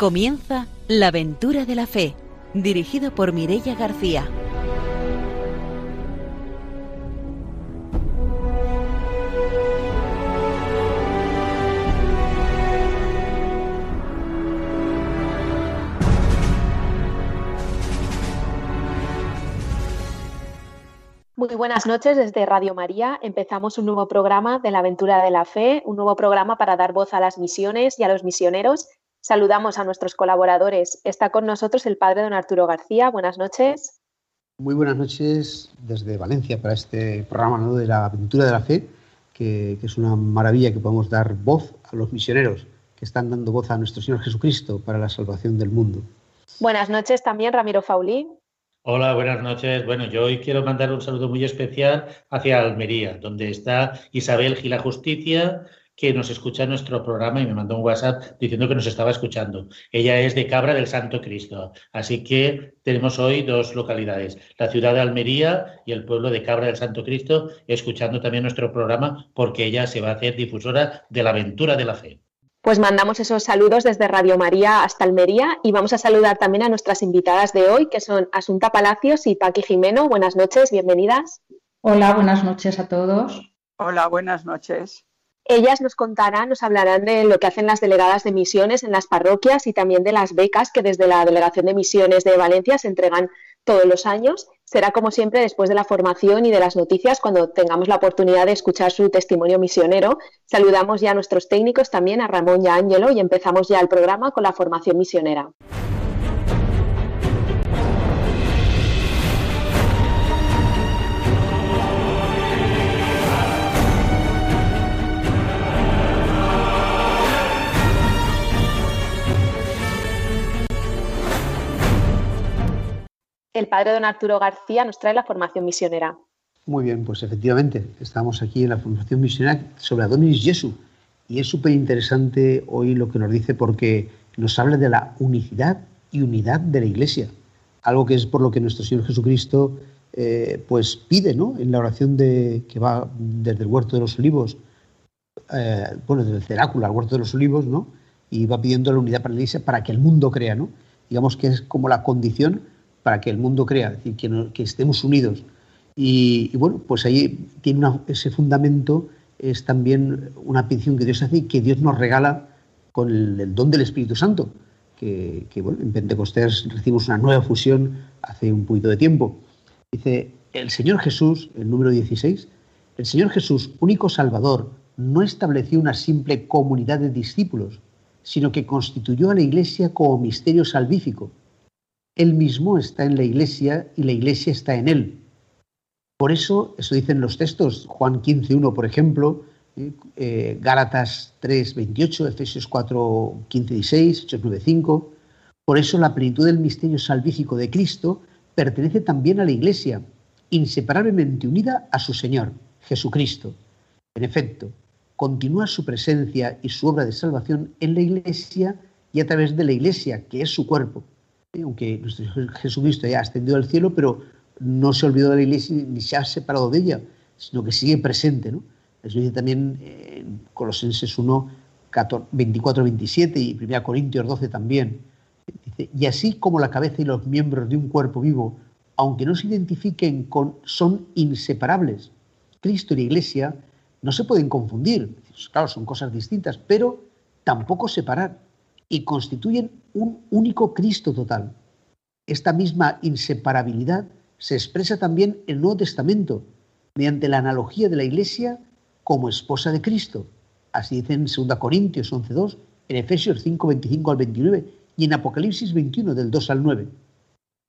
Comienza La aventura de la fe, dirigido por Mirella García. Muy buenas noches desde Radio María. Empezamos un nuevo programa de la aventura de la fe, un nuevo programa para dar voz a las misiones y a los misioneros. Saludamos a nuestros colaboradores. Está con nosotros el padre don Arturo García. Buenas noches. Muy buenas noches desde Valencia para este programa de la aventura de la fe, que, que es una maravilla que podemos dar voz a los misioneros que están dando voz a nuestro Señor Jesucristo para la salvación del mundo. Buenas noches también, Ramiro Faulí. Hola, buenas noches. Bueno, yo hoy quiero mandar un saludo muy especial hacia Almería, donde está Isabel Gila Justicia, que nos escucha nuestro programa y me mandó un WhatsApp diciendo que nos estaba escuchando. Ella es de Cabra del Santo Cristo. Así que tenemos hoy dos localidades, la ciudad de Almería y el pueblo de Cabra del Santo Cristo, escuchando también nuestro programa porque ella se va a hacer difusora de la aventura de la fe. Pues mandamos esos saludos desde Radio María hasta Almería y vamos a saludar también a nuestras invitadas de hoy, que son Asunta Palacios y Paqui Jimeno. Buenas noches, bienvenidas. Hola, buenas noches a todos. Hola, buenas noches. Ellas nos contarán, nos hablarán de lo que hacen las delegadas de misiones en las parroquias y también de las becas que desde la Delegación de Misiones de Valencia se entregan todos los años. Será como siempre después de la formación y de las noticias cuando tengamos la oportunidad de escuchar su testimonio misionero. Saludamos ya a nuestros técnicos también, a Ramón y a Ángelo, y empezamos ya el programa con la formación misionera. El padre don Arturo García nos trae la formación misionera. Muy bien, pues efectivamente, estamos aquí en la formación misionera sobre Adonis Jesu. Y es súper interesante hoy lo que nos dice porque nos habla de la unicidad y unidad de la Iglesia. Algo que es por lo que nuestro Señor Jesucristo eh, pues pide ¿no? en la oración de, que va desde el huerto de los olivos, eh, bueno, desde el ceráculo al huerto de los olivos, ¿no? y va pidiendo la unidad para la Iglesia para que el mundo crea. ¿no? Digamos que es como la condición para que el mundo crea, es decir, que, estemos unidos. Y, bueno, pues ahí tiene ese fundamento, es también una petición que Dios hace y que Dios nos regala con el, don del Espíritu Santo, que, bueno, en Pentecostés recibimos una nueva fusión hace un poquito de tiempo. Dice, el Señor Jesús, el número 16, el Señor Jesús, único Salvador, no estableció una simple comunidad de discípulos, sino que constituyó a la Iglesia como misterio salvífico él mismo está en la iglesia y la iglesia está en él. Por eso, eso dicen los textos, Juan 15.1, por ejemplo, eh, eh, Gálatas 3.28, Efesios 4, 15, 16, Hechos 9.5. Por eso la plenitud del misterio salvífico de Cristo pertenece también a la iglesia, inseparablemente unida a su Señor, Jesucristo. En efecto, continúa su presencia y su obra de salvación en la iglesia y a través de la iglesia, que es su cuerpo aunque nuestro Jesucristo ya ascendió al cielo, pero no se olvidó de la iglesia ni se ha separado de ella, sino que sigue presente. ¿no? Eso dice también en Colosenses 1, 24, 27 y 1 Corintios 12 también. Y así como la cabeza y los miembros de un cuerpo vivo, aunque no se identifiquen con, son inseparables. Cristo y la iglesia no se pueden confundir. Claro, son cosas distintas, pero tampoco separar y constituyen un único Cristo total. Esta misma inseparabilidad se expresa también en el Nuevo Testamento mediante la analogía de la Iglesia como esposa de Cristo. Así dice en 2 Corintios 11.2, en Efesios 5.25 al 29 y en Apocalipsis 21 del 2 al 9.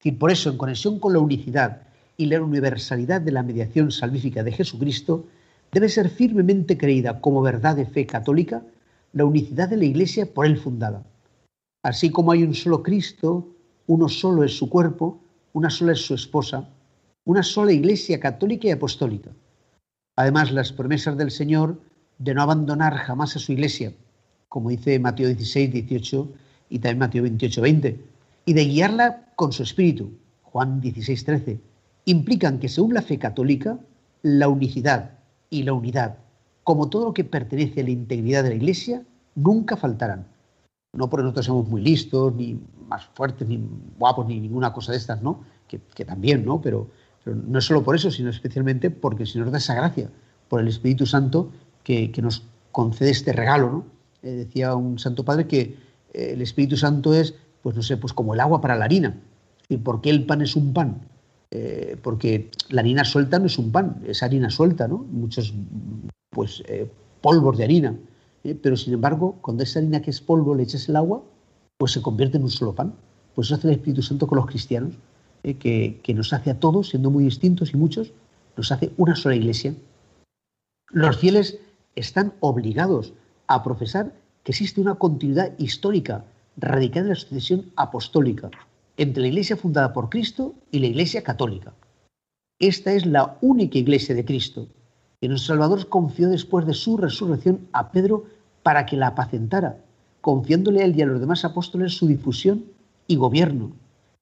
Y por eso, en conexión con la unicidad y la universalidad de la mediación salvífica de Jesucristo, debe ser firmemente creída como verdad de fe católica la unicidad de la Iglesia por él fundada. Así como hay un solo Cristo, uno solo es su cuerpo, una sola es su esposa, una sola Iglesia católica y apostólica. Además, las promesas del Señor de no abandonar jamás a su Iglesia, como dice Mateo 16, 18 y también Mateo 28, 20, y de guiarla con su espíritu, Juan 16, 13, implican que según la fe católica, la unicidad y la unidad, como todo lo que pertenece a la integridad de la Iglesia, nunca faltarán. No porque nosotros seamos muy listos, ni más fuertes, ni guapos, ni ninguna cosa de estas, ¿no? Que, también, ¿no? Pero, no es solo por eso, sino especialmente porque el Señor da esa gracia, por el Espíritu Santo que, nos concede este regalo, ¿no? Eh, decía un santo padre que eh, el Espíritu Santo es, pues no sé, pues como el agua para la harina. ¿Y por qué el pan es un pan? Eh, porque la harina suelta no es un pan, es harina suelta, ¿no? Muchos, pues, polvos de harina. Pero sin embargo, cuando esa harina que es polvo le echas el agua, pues se convierte en un solo pan. Pues eso hace el Espíritu Santo con los cristianos, que, que nos hace a todos, siendo muy distintos y muchos, nos hace una sola iglesia. Los fieles están obligados a profesar que existe una continuidad histórica radicada en la sucesión apostólica entre la Iglesia fundada por Cristo y la Iglesia católica. Esta es la única Iglesia de Cristo que nuestro Salvador confió después de su resurrección a Pedro para que la apacentara, confiándole a él y a los demás apóstoles su difusión y gobierno,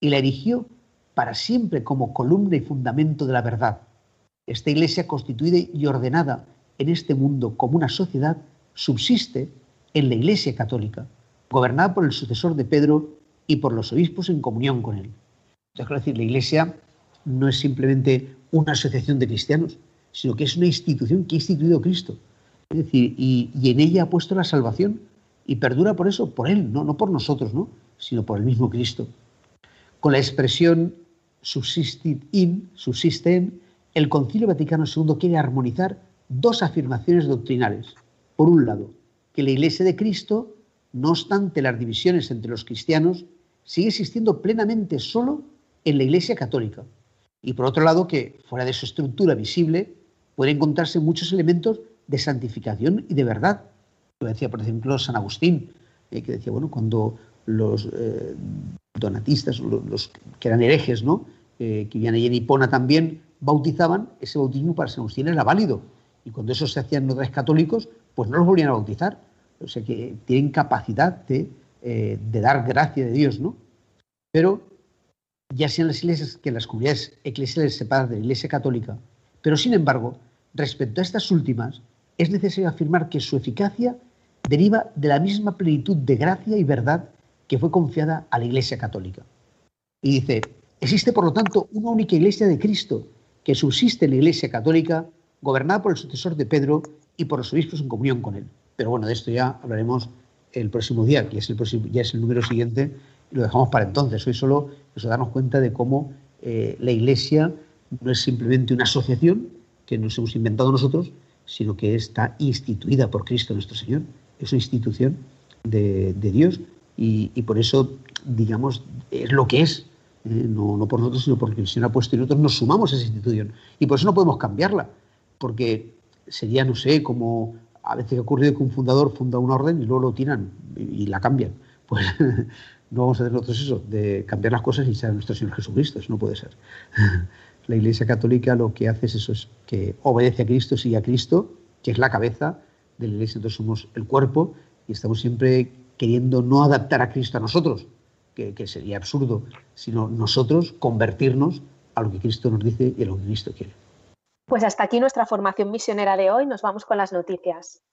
y la erigió para siempre como columna y fundamento de la verdad. Esta Iglesia constituida y ordenada en este mundo como una sociedad subsiste en la Iglesia Católica, gobernada por el sucesor de Pedro y por los obispos en comunión con él. Entonces, quiero decir, la Iglesia no es simplemente una asociación de cristianos, sino que es una institución que ha instituido Cristo. Es decir, y, en ella ha puesto la salvación y perdura por eso, por Él, no, no por nosotros, ¿no? sino por el mismo Cristo. Con la expresión subsistit in, subsiste en, el Concilio Vaticano II quiere armonizar dos afirmaciones doctrinales. Por un lado, que la Iglesia de Cristo, no obstante las divisiones entre los cristianos, sigue existiendo plenamente solo en la Iglesia católica. Y por otro lado, que fuera de su estructura visible pueden encontrarse muchos elementos de santificación y de verdad. Lo decía, por ejemplo, San Agustín, eh, que decía, bueno, cuando los eh, donatistas, los, que eran herejes, ¿no? Eh, que vivían allí en Hipona también, bautizaban, ese bautismo para San Agustín era válido. Y cuando eso se hacían los católicos, pues no los volvían a bautizar. O sea que tienen capacidad de, de dar gracia de Dios, ¿no? Pero ya sean las iglesias que las comunidades eclesiales separadas de la Iglesia Católica, pero sin embargo, respecto a estas últimas, es necesario afirmar que su eficacia deriva de la misma plenitud de gracia y verdad que fue confiada a la Iglesia Católica. Y dice, existe por lo tanto una única Iglesia de Cristo que subsiste en la Iglesia Católica, gobernada por el sucesor de Pedro y por los obispos en comunión con él. Pero bueno, de esto ya hablaremos el próximo día, que es el próximo, ya es el número siguiente, y lo dejamos para entonces. Hoy solo nos darnos cuenta de cómo eh, la Iglesia no es simplemente una asociación que nos hemos inventado nosotros, sino que está instituida por Cristo nuestro Señor. Es una institución de, Dios y, por eso, digamos, es lo que es. ¿eh? no, por nosotros, sino porque el Señor ha puesto y nosotros nos sumamos a esa institución. Y por eso no podemos cambiarla, porque sería, no sé, como a veces ha ocurrido que un fundador funda una orden y luego lo tiran y, la cambian. Pues no vamos a hacer nosotros eso, de cambiar las cosas y ser nuestro Señor Jesucristo, eso no puede ser. La Iglesia Católica lo que hace es eso, es que obedece a Cristo, sigue a Cristo, que es la cabeza de la Iglesia, entonces somos el cuerpo y estamos siempre queriendo no adaptar a Cristo a nosotros, que, que sería absurdo, sino nosotros convertirnos a lo que Cristo nos dice y a lo que Cristo quiere. Pues hasta aquí nuestra formación misionera de hoy. Nos vamos con las noticias.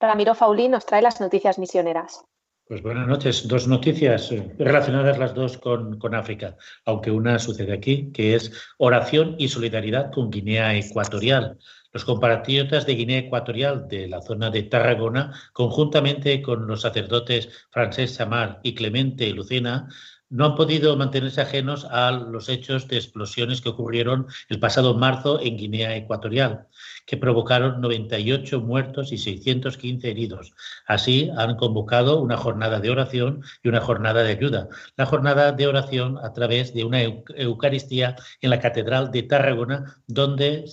Ramiro Faulí nos trae las noticias misioneras. Pues buenas noches. Dos noticias eh, relacionadas las dos con, con, África, aunque una sucede aquí, que es oración y solidaridad con Guinea Ecuatorial. Los compatriotas de Guinea Ecuatorial de la zona de Tarragona, conjuntamente con los sacerdotes Francés Samar y Clemente Lucena, no han podido mantenerse ajenos a los hechos de explosiones que ocurrieron el pasado marzo en Guinea Ecuatorial que provocaron 98 muertos y 615 heridos. Así han convocado una jornada de oración y una jornada de ayuda. La jornada de oración a través de una Eucaristía en la Catedral de Tarragona, donde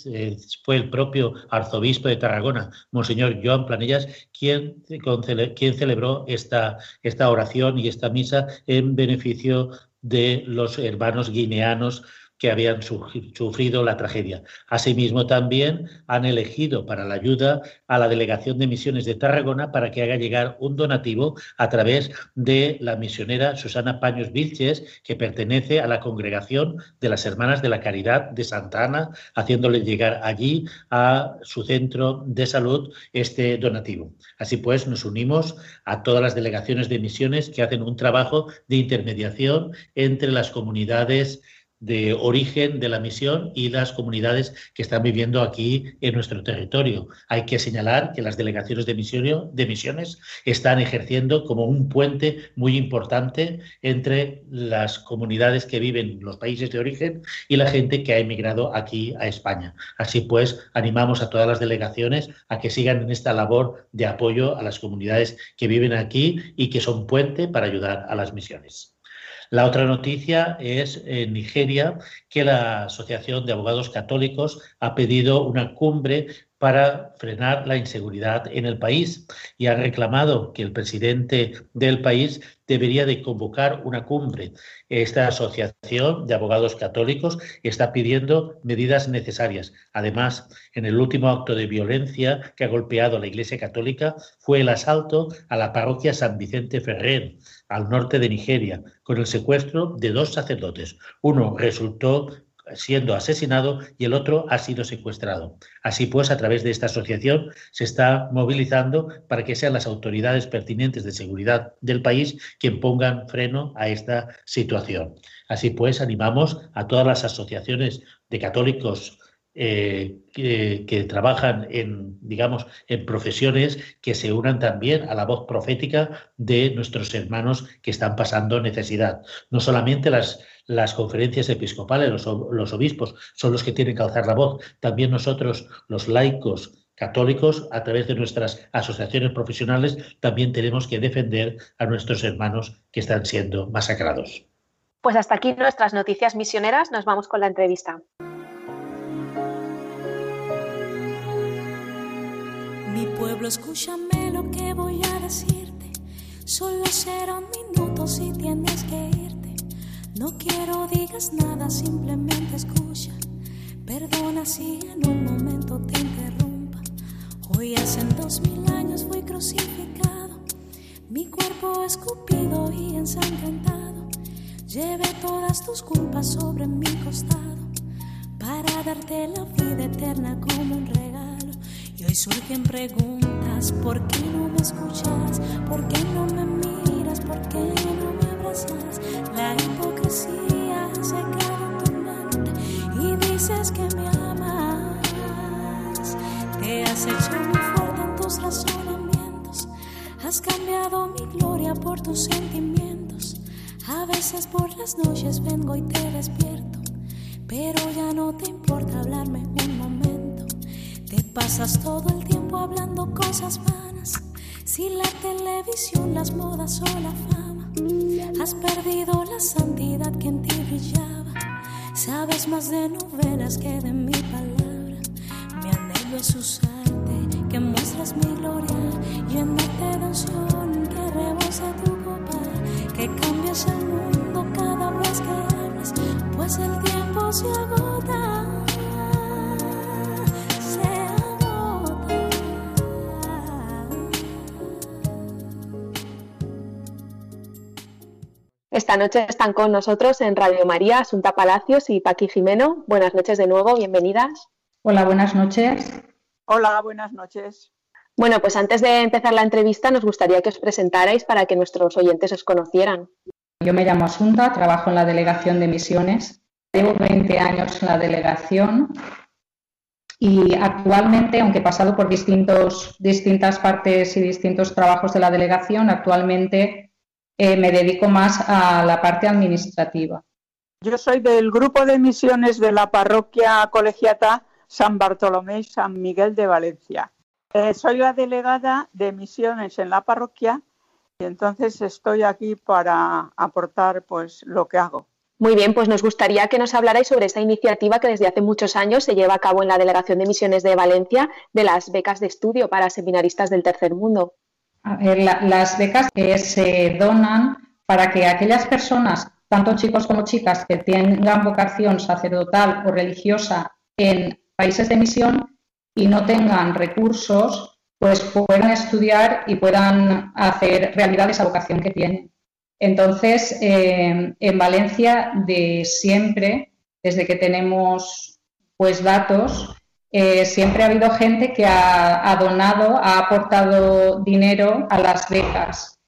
fue el propio arzobispo de Tarragona, Monseñor Joan Planellas, quien, quien celebró esta, esta oración y esta misa en beneficio de los hermanos guineanos que habían sufrido la tragedia. Asimismo, también han elegido para la ayuda a la Delegación de Misiones de Tarragona para que haga llegar un donativo a través de la misionera Susana Paños Vilches, que pertenece a la congregación de las Hermanas de la Caridad de Santa Ana, haciéndole llegar allí a su centro de salud este donativo. Así pues, nos unimos a todas las delegaciones de misiones que hacen un trabajo de intermediación entre las comunidades de origen de la misión y las comunidades que están viviendo aquí en nuestro territorio. Hay que señalar que las delegaciones de, de misiones están ejerciendo como un puente muy importante entre las comunidades que viven en los países de origen y la gente que ha emigrado aquí a España. Así pues, animamos a todas las delegaciones a que sigan en esta labor de apoyo a las comunidades que viven aquí y que son puente para ayudar a las misiones. La otra noticia es en Nigeria que la Asociación de Abogados Católicos ha pedido una cumbre para frenar la inseguridad en el país y ha reclamado que el presidente del país debería de convocar una cumbre. Esta asociación de abogados católicos está pidiendo medidas necesarias. Además, en el último acto de violencia que ha golpeado a la Iglesia Católica fue el asalto a la parroquia San Vicente Ferrer, al norte de Nigeria, con el secuestro de dos sacerdotes. Uno resultó siendo asesinado y el otro ha sido secuestrado. Así pues, a través de esta asociación se está movilizando para que sean las autoridades pertinentes de seguridad del país quien pongan freno a esta situación. Así pues, animamos a todas las asociaciones de católicos eh, que, trabajan en, digamos, en profesiones que se unan también a la voz profética de nuestros hermanos que están pasando necesidad. No solamente las, las conferencias episcopales, los, los obispos son los que tienen que alzar la voz, también nosotros, los laicos, católicos, a través de nuestras asociaciones profesionales, también tenemos que defender a nuestros hermanos que están siendo masacrados. Pues hasta aquí nuestras noticias misioneras. Nos vamos con la entrevista. Mi pueblo, escúchame lo que voy a decirte. Solo será un minuto si tienes que irte. No quiero digas nada, simplemente escucha. Perdona si en un momento te interrumpa. Hoy hace dos mil años fui crucificado. Mi cuerpo escupido y ensangrentado. Llevé todas tus culpas sobre mi costado para darte la vida eterna como un regalo. Y hoy surgen preguntas, ¿por qué no me escuchas? ¿Por qué no me miras? ¿Por qué no me La hipocresía se queda en y dices que me amas. Te has hecho muy fuerte en tus razonamientos, has cambiado mi gloria por tus sentimientos. A veces por las noches vengo y te despierto, pero ya no te importa hablarme un momento te pasas todo el tiempo hablando cosas vanas. Si la televisión, las modas o la fama, has perdido la santidad que en ti brillaba. Sabes más de novelas que de mi palabra. Mi anhelo es usarte, que muestras mi gloria, llénate de unción, que rebose tu copa, que cambies el mundo cada vez que hablas, pues el tiempo se agota. Esta noche están con nosotros en Radio María Asunta Palacios y Paqui Jimeno. Buenas noches de nuevo, bienvenidas. Hola, buenas noches. Hola, buenas noches. Bueno, pues antes de empezar la entrevista nos gustaría que os presentarais para que nuestros oyentes os conocieran. Yo me llamo Asunta, trabajo en la Delegación de Misiones. Llevo 20 años en la delegación y actualmente, aunque he pasado por distintos, distintas partes y distintos trabajos de la delegación, actualmente eh, me dedico más a la parte administrativa. Yo soy del grupo de misiones de la parroquia colegiata San Bartolomé y San Miguel de Valencia. Eh, soy la delegada de misiones en la parroquia y entonces estoy aquí para aportar pues lo que hago. Muy bien, pues nos gustaría que nos hablarais sobre esta iniciativa que desde hace muchos años se lleva a cabo en la Delegación de Misiones de Valencia de las becas de estudio para seminaristas del tercer mundo las becas que se donan para que aquellas personas tanto chicos como chicas que tengan vocación sacerdotal o religiosa en países de misión y no tengan recursos, pues puedan estudiar y puedan hacer realidad esa vocación que tienen. Entonces, eh, en Valencia, de siempre, desde que tenemos pues datos, eh, siempre ha habido gente que ha, donado, ha aportado dinero a las becas.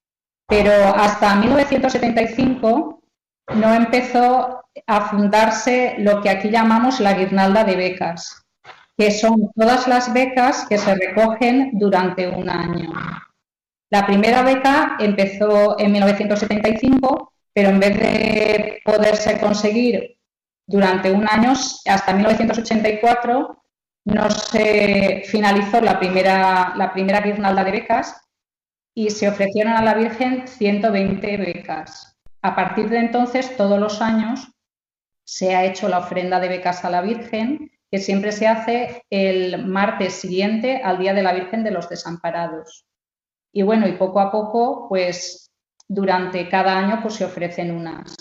Pero hasta 1975 no empezó a fundarse lo que aquí llamamos la guirnalda de becas, que son todas las becas que se recogen durante un año. La primera beca empezó en 1975, pero en vez de poderse conseguir durante un año, hasta 1984, no se finalizó la primera, la primera guirnalda de becas y se ofrecieron a la Virgen 120 becas. A partir de entonces, todos los años, se ha hecho la ofrenda de becas a la Virgen, que siempre se hace el martes siguiente al Día de la Virgen de los Desamparados. Y bueno, y poco a poco, pues durante cada año pues, se ofrecen unas.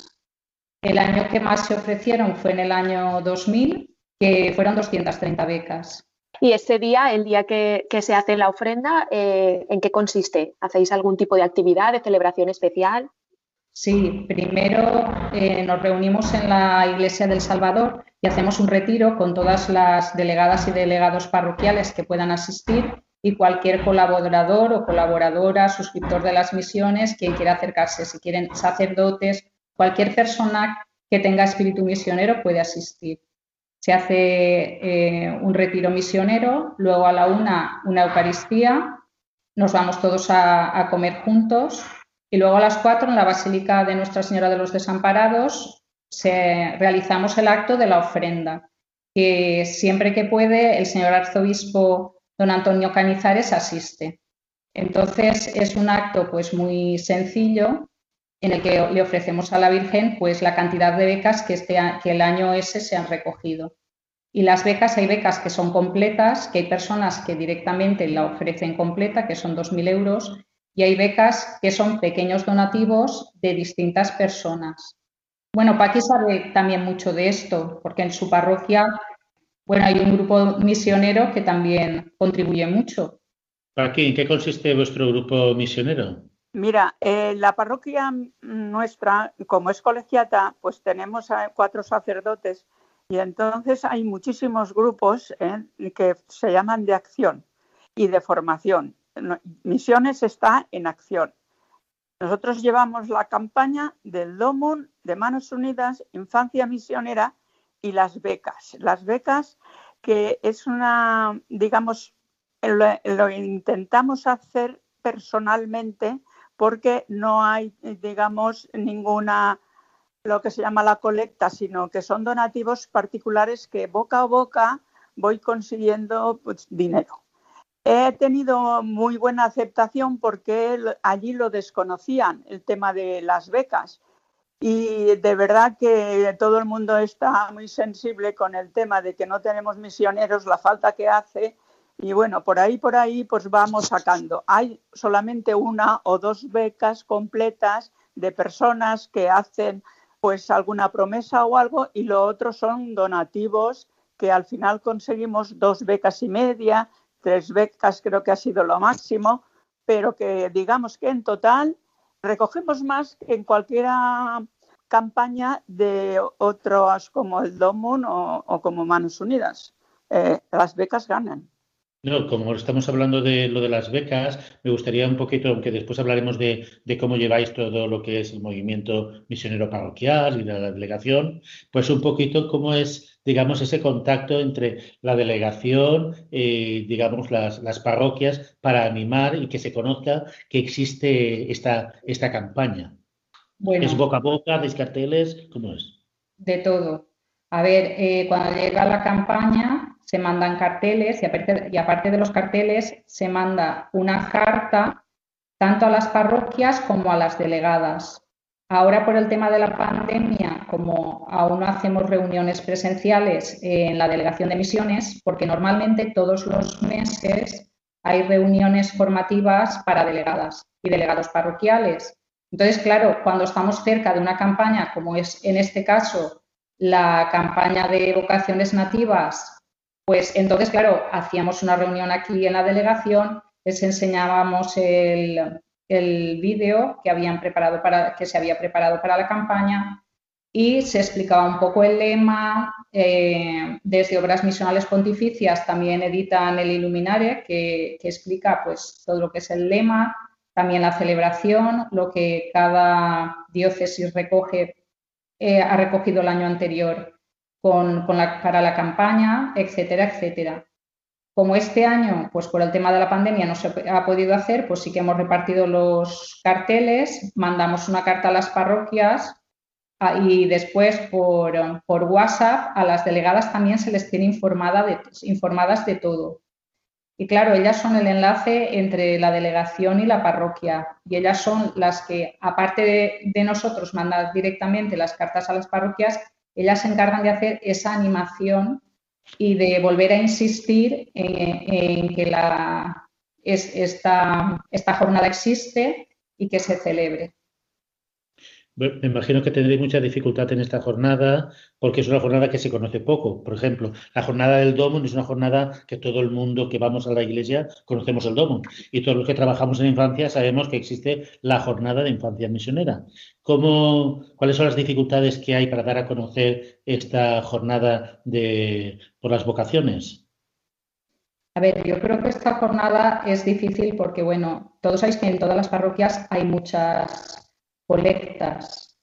El año que más se ofrecieron fue en el año 2000, que fueron 230 becas. ¿Y ese día, el día que, se hace la ofrenda, eh, en qué consiste? ¿Hacéis algún tipo de actividad, de celebración especial? Sí, primero eh, nos reunimos en la Iglesia del Salvador y hacemos un retiro con todas las delegadas y delegados parroquiales que puedan asistir y cualquier colaborador o colaboradora, suscriptor de las misiones, quien quiera acercarse, si quieren sacerdotes, cualquier persona que tenga espíritu misionero puede asistir. Se hace eh, un retiro misionero, luego a la una una Eucaristía, nos vamos todos a, a comer juntos y luego a las cuatro en la Basílica de Nuestra Señora de los Desamparados se, realizamos el acto de la ofrenda, que siempre que puede el señor arzobispo don Antonio Canizares asiste. Entonces es un acto pues muy sencillo en el que le ofrecemos a la Virgen pues la cantidad de becas que, este, que el año ese se han recogido. Y las becas, hay becas que son completas, que hay personas que directamente la ofrecen completa, que son 2.000 euros, y hay becas que son pequeños donativos de distintas personas. Bueno, Paqui sabe también mucho de esto, porque en su parroquia bueno, hay un grupo misionero que también contribuye mucho. Aquí, ¿en qué consiste vuestro grupo misionero? Mira, eh, la parroquia nuestra, como es colegiata, pues tenemos cuatro sacerdotes y entonces hay muchísimos grupos eh, que se llaman de acción y de formación. Misiones está en acción. Nosotros llevamos la campaña del DOMUN, de Manos Unidas, Infancia Misionera, y las becas. Las becas que es una, digamos, lo, intentamos hacer personalmente porque no hay, digamos, ninguna, lo que se llama la colecta, sino que son donativos particulares que boca a boca voy consiguiendo pues, dinero. He tenido muy buena aceptación porque allí lo desconocían, el tema de las becas y de verdad que todo el mundo está muy sensible con el tema de que no tenemos misioneros, la falta que hace. Y bueno, por ahí, por ahí, pues vamos sacando. Hay solamente una o dos becas completas de personas que hacen pues alguna promesa o algo y lo otro son donativos que al final conseguimos dos becas y media, tres becas creo que ha sido lo máximo, pero que digamos que en total recogemos más que en cualquier campaña de otros como el DOMUN o, como Manos Unidas. Eh, las becas ganan. No, como estamos hablando de lo de las becas, me gustaría un poquito, aunque después hablaremos de, cómo lleváis todo lo que es el movimiento misionero parroquial y de la delegación, pues un poquito cómo es, digamos, ese contacto entre la delegación, y, digamos, las, las, parroquias para animar y que se conozca que existe esta, esta campaña. ¿Es boca a boca, de carteles? ¿Cómo es? De todo. A ver, eh, cuando llega la campaña se mandan carteles y aparte, de los carteles se manda una carta tanto a las parroquias como a las delegadas. Ahora por el tema de la pandemia, como aún no hacemos reuniones presenciales en la delegación de misiones, porque normalmente todos los meses hay reuniones formativas para delegadas y delegados parroquiales Entonces, claro, cuando estamos cerca de una campaña, como es en este caso la campaña de vocaciones nativas, pues entonces, claro, hacíamos una reunión aquí en la delegación, les enseñábamos el, el vídeo que habían preparado para, que se había preparado para la campaña y se explicaba un poco el lema. Eh, desde Obras Misionales Pontificias también editan el Iluminare, que, que, explica pues, todo lo que es el lema, también la celebración, lo que cada diócesis recoge, eh, ha recogido el año anterior con, la, para la campaña, etcétera, etcétera. Como este año, pues por el tema de la pandemia no se ha podido hacer, pues sí que hemos repartido los carteles, mandamos una carta a las parroquias y después por, por WhatsApp a las delegadas también se les tiene informada de, informadas de todo. Y claro, ellas son el enlace entre la delegación y la parroquia. Y ellas son las que, aparte de, nosotros mandar directamente las cartas a las parroquias, ellas se encargan de hacer esa animación y de volver a insistir en, que esta jornada existe y que se celebre. Me imagino que tendréis mucha dificultad en esta jornada porque es una jornada que se conoce poco. Por ejemplo, la jornada del Domo es una jornada que todo el mundo que vamos a la iglesia conocemos el Domo. Y todos los que trabajamos en infancia sabemos que existe la jornada de infancia misionera. ¿Cómo, ¿Cuáles son las dificultades que hay para dar a conocer esta jornada de, por las vocaciones? A ver, yo creo que esta jornada es difícil porque, bueno, todos sabéis que en todas las parroquias hay muchas colectas.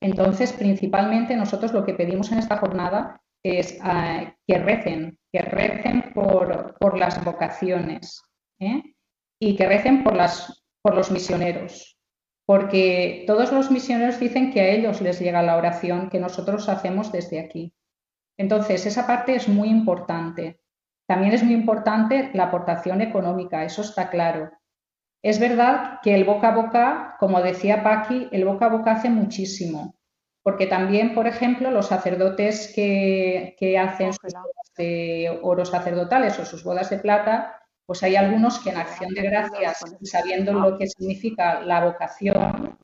Entonces, principalmente nosotros lo que pedimos en esta jornada es ah, que recen, que recen por, las vocaciones ¿eh? y que recen por, las, por los misioneros, porque todos los misioneros dicen que a ellos les llega la oración que nosotros hacemos desde aquí. Entonces, esa parte es muy importante. También es muy importante la aportación económica, eso está claro. Es verdad que el boca a boca, como decía Paqui, el boca a boca hace muchísimo, porque también, por ejemplo, los sacerdotes que, hacen sus bodas de oro sacerdotales o sus bodas de plata, pues hay algunos que en acción de gracias, sabiendo lo que significa la vocación,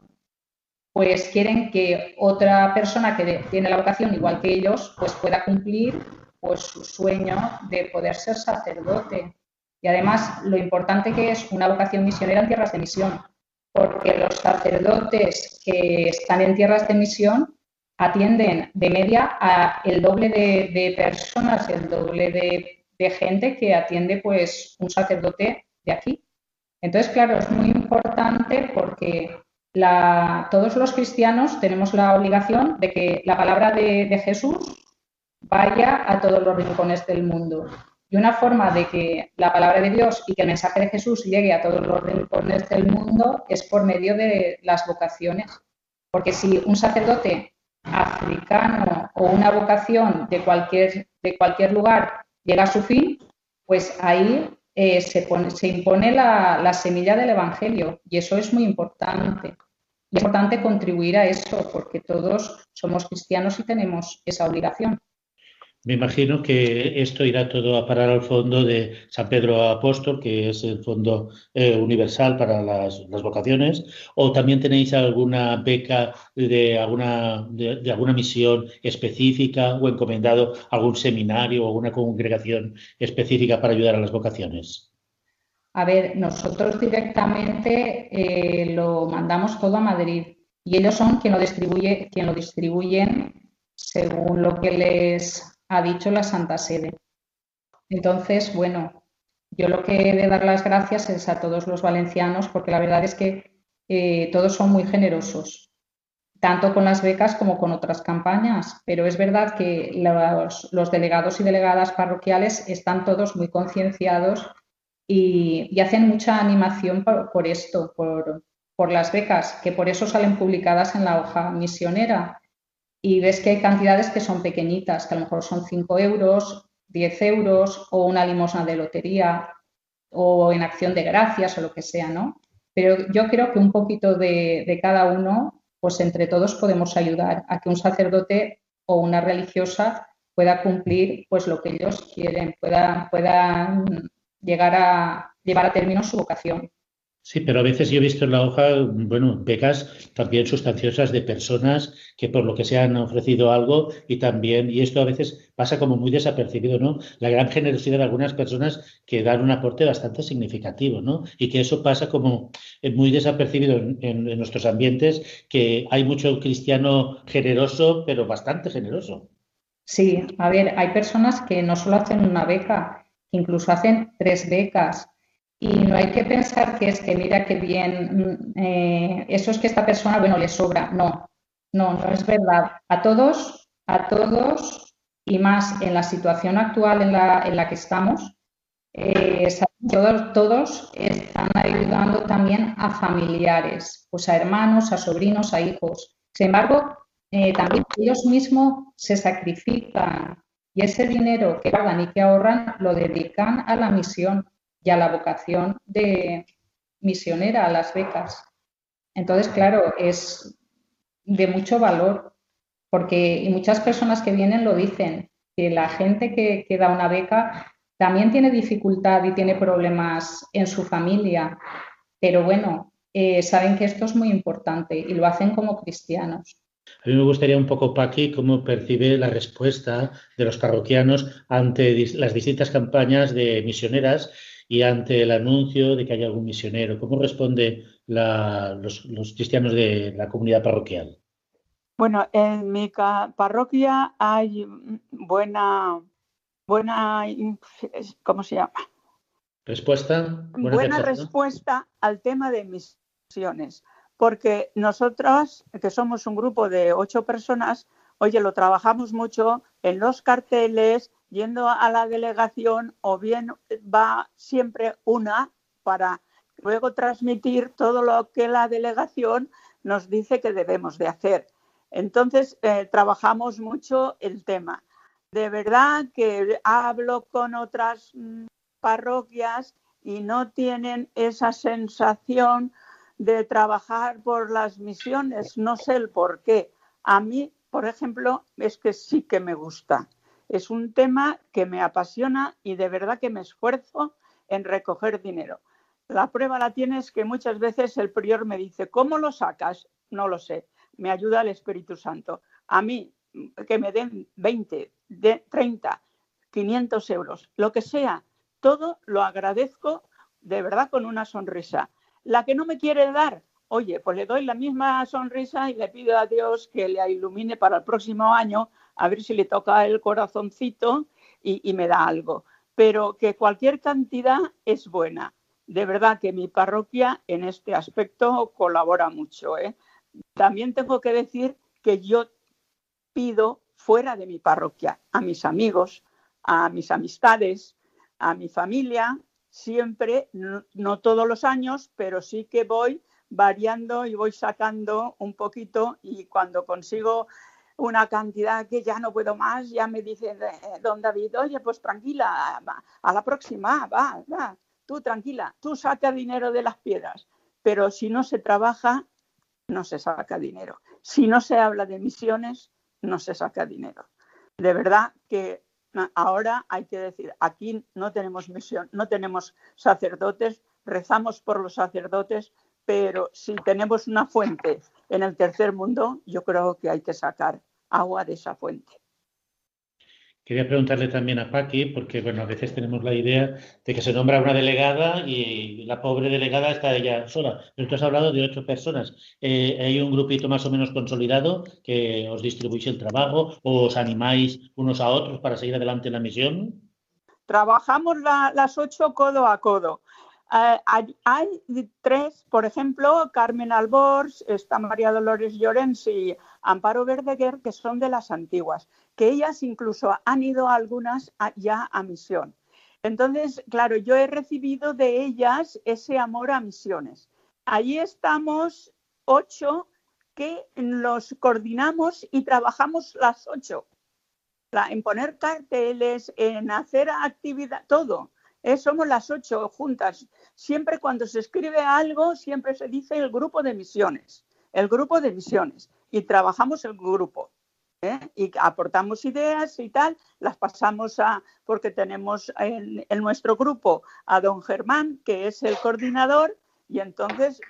pues quieren que otra persona que tiene la vocación igual que ellos, pues pueda cumplir pues su sueño de poder ser sacerdote. Y además, lo importante que es una vocación misionera en tierras de misión, porque los sacerdotes que están en tierras de misión atienden de media a el doble de, personas, el doble de, gente que atiende pues un sacerdote de aquí. Entonces, claro, es muy importante porque todos los cristianos tenemos la obligación de que la palabra de, de Jesús vaya a todos los rincones del mundo. Y una forma de que la palabra de Dios y que el mensaje de Jesús llegue a todos los rincones del mundo es por medio de las vocaciones. Porque si un sacerdote africano o una vocación de cualquier, de cualquier lugar llega a su fin, pues ahí eh, se, se, impone la, la, semilla del Evangelio y eso es muy importante. es importante contribuir a eso porque todos somos cristianos y tenemos esa obligación. Me imagino que esto irá todo a parar al fondo de San Pedro Apóstol, que es el fondo eh, universal para las, vocaciones, o también tenéis alguna beca de alguna, de, alguna misión específica o encomendado algún seminario o alguna congregación específica para ayudar a las vocaciones. A ver, nosotros directamente eh, lo mandamos todo a Madrid y ellos son quien lo, distribuye, quien lo distribuyen según lo que les ha dicho la Santa Sede. Entonces, bueno, yo lo que he de dar las gracias es a todos los valencianos, porque la verdad es que eh, todos son muy generosos, tanto con las becas como con otras campañas, pero es verdad que los, delegados y delegadas parroquiales están todos muy concienciados y, hacen mucha animación por, esto, por, por las becas, que por eso salen publicadas en la hoja misionera y ves que hay cantidades que son pequeñitas, que a lo mejor son 5 euros, 10 euros o una limosna de lotería o en acción de gracias o lo que sea, ¿no? Pero yo creo que un poquito de, cada uno, pues entre todos podemos ayudar a que un sacerdote o una religiosa pueda cumplir pues lo que ellos quieren, pueda, puedan llegar a llevar a término su vocación. Sí, pero a veces yo he visto en la hoja, bueno, becas también sustanciosas de personas que por lo que se han ofrecido algo y también, y esto a veces pasa como muy desapercibido, ¿no? La gran generosidad de algunas personas que dan un aporte bastante significativo, ¿no? Y que eso pasa como muy desapercibido en, nuestros ambientes, que hay mucho cristiano generoso, pero bastante generoso. Sí, a ver, hay personas que no solo hacen una beca, incluso hacen tres becas y no hay que pensar que es que mira qué bien, mm, eh, eso es que esta persona, bueno, le sobra. No, no, no es verdad. A todos, a todos, y más en la situación actual en la, en la que estamos, eh, todos, están ayudando también a familiares, pues a hermanos, a sobrinos, a hijos. Sin embargo, eh, también ellos mismos se sacrifican y ese dinero que pagan y que ahorran lo dedican a la misión y a la vocación de misionera, a las becas. Entonces, claro, es de mucho valor, porque y muchas personas que vienen lo dicen, que la gente que, que da una beca también tiene dificultad y tiene problemas en su familia, pero bueno, eh, saben que esto es muy importante y lo hacen como cristianos. A mí me gustaría un poco, Paqui, cómo percibe la respuesta de los parroquianos ante las distintas campañas de misioneras y ante el anuncio de que haya algún misionero? ¿Cómo responden los, cristianos de la comunidad parroquial? Bueno, en mi parroquia hay buena, buena, ¿cómo se llama? Respuesta. Buena, respuesta al tema de misiones, porque nosotros, que somos un grupo de ocho personas, oye, lo trabajamos mucho en los carteles, yendo a la delegación o bien va siempre una para luego transmitir todo lo que la delegación nos dice que debemos de hacer. Entonces, eh, trabajamos mucho el tema. De verdad que hablo con otras mm, parroquias y no tienen esa sensación de trabajar por las misiones. No sé el por qué. A mí, por ejemplo, es que sí que me gusta. Es un tema que me apasiona y de verdad que me esfuerzo en recoger dinero. La prueba la tienes que muchas veces el prior me dice, ¿cómo lo sacas? No lo sé. Me ayuda el Espíritu Santo. A mí, que me den 20, 30, 500 euros, lo que sea, todo lo agradezco de verdad con una sonrisa. La que no me quiere dar, oye, pues le doy la misma sonrisa y le pido a Dios que le ilumine para el próximo año a ver si le toca el corazoncito y, me da algo. Pero que cualquier cantidad es buena. De verdad que mi parroquia en este aspecto colabora mucho. ¿eh? También tengo que decir que yo pido fuera de mi parroquia a mis amigos, a mis amistades, a mi familia, siempre, no, todos los años, pero sí que voy variando y voy sacando un poquito y cuando consigo una cantidad que ya no puedo más, ya me dice eh, don David, oye, pues tranquila, a la próxima, va, va, tú tranquila, tú saca dinero de las piedras, pero si no se trabaja, no se saca dinero. Si no se habla de misiones, no se saca dinero. De verdad que ahora hay que decir, aquí no tenemos misión, no tenemos sacerdotes, rezamos por los sacerdotes, pero si tenemos una fuente en el tercer mundo, yo creo que hay que sacar agua de esa fuente. Quería preguntarle también a Paqui, porque bueno, a veces tenemos la idea de que se nombra una delegada y la pobre delegada está ella sola. Pero tú has hablado de ocho personas. Eh, ¿Hay un grupito más o menos consolidado que os distribuís el trabajo o os animáis unos a otros para seguir adelante en la misión? Trabajamos las ocho codo a codo. Eh, hay, tres, por ejemplo, Carmen Albors, está María Dolores Llorens y Amparo Verdeguer, que son de las antiguas, que ellas incluso han ido algunas ya a misión. Entonces, claro, yo he recibido de ellas ese amor a misiones. Allí estamos ocho que los coordinamos y trabajamos las ocho. En poner carteles, en hacer actividad, todo. Somos las ocho juntas. Siempre cuando se escribe algo, siempre se dice el grupo de misiones, el grupo de misiones. Y trabajamos el grupo. ¿eh? Y aportamos ideas y tal, las pasamos a, porque tenemos en, nuestro grupo a don Germán, que es el coordinador, Y entonces,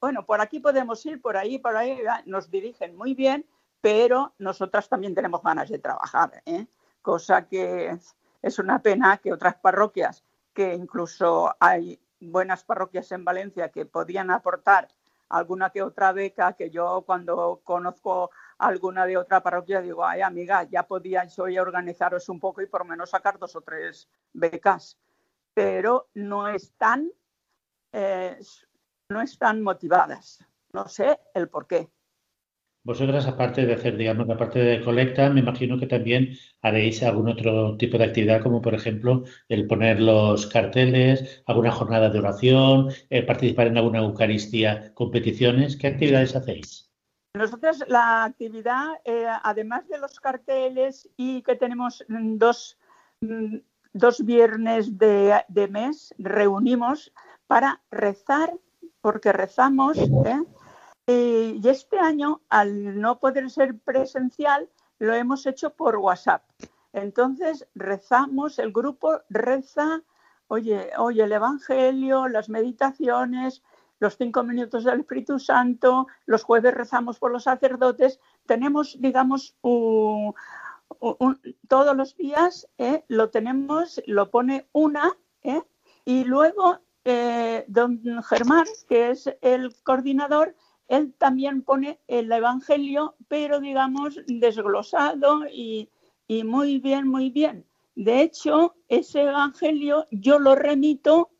bueno, por aquí podemos ir, por ahí, por ahí, nos dirigen muy bien, pero nosotras también tenemos ganas de trabajar, ¿eh? cosa que es una pena que otras parroquias, que incluso hay buenas parroquias en Valencia que podían aportar alguna que otra beca, que yo cuando conozco alguna de otra parroquia digo, ay amiga, ya podíais hoy organizaros un poco y por menos sacar dos o tres becas, pero no están, eh, no están motivadas. No sé el por qué. Vosotras, aparte de hacer, digamos, la parte de colecta, me imagino que también haréis algún otro tipo de actividad, como por ejemplo el poner los carteles, alguna jornada de oración, eh, participar en alguna Eucaristía, competiciones. ¿Qué actividades hacéis? Nosotros la actividad, eh, además de los carteles y que tenemos dos, mm, dos viernes de, de mes, reunimos para rezar, porque rezamos. ¿eh? Y este año, al no poder ser presencial, lo hemos hecho por WhatsApp. Entonces, rezamos, el grupo reza, oye, oye, el Evangelio, las meditaciones, los cinco minutos del Espíritu Santo, los jueves rezamos por los sacerdotes. Tenemos, digamos, todos los días ¿eh? lo tenemos, lo pone una, ¿eh? y luego eh, don Germán, que es el coordinador, él también pone el Evangelio, pero digamos desglosado y, muy bien, muy bien. De hecho, ese Evangelio yo lo remito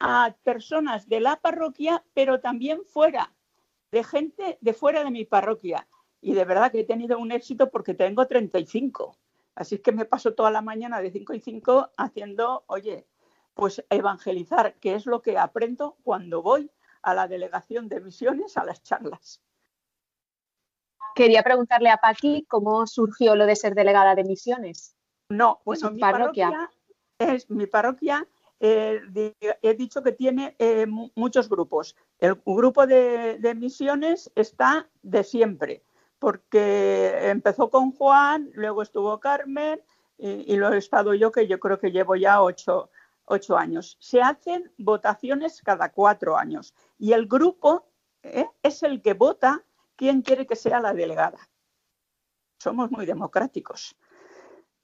a personas de la parroquia, pero también fuera, de gente de fuera de mi parroquia. Y de verdad que he tenido un éxito porque tengo 35. Así que me paso toda la mañana de 5 y 5 haciendo, oye, pues evangelizar, que es lo que aprendo cuando voy a la delegación de misiones a las charlas. Quería preguntarle a Paqui cómo surgió lo de ser delegada de misiones. No, bueno, mi parroquia, es mi parroquia. Eh, he dicho que tiene eh, muchos grupos. El grupo de, misiones está de siempre, porque empezó con Juan, luego estuvo Carmen y, y, lo he estado yo, que yo creo que llevo ya ocho, ocho años. Se hacen votaciones cada cuatro años y el grupo ¿eh? es el que vota quién quiere que sea la delegada. Somos muy democráticos.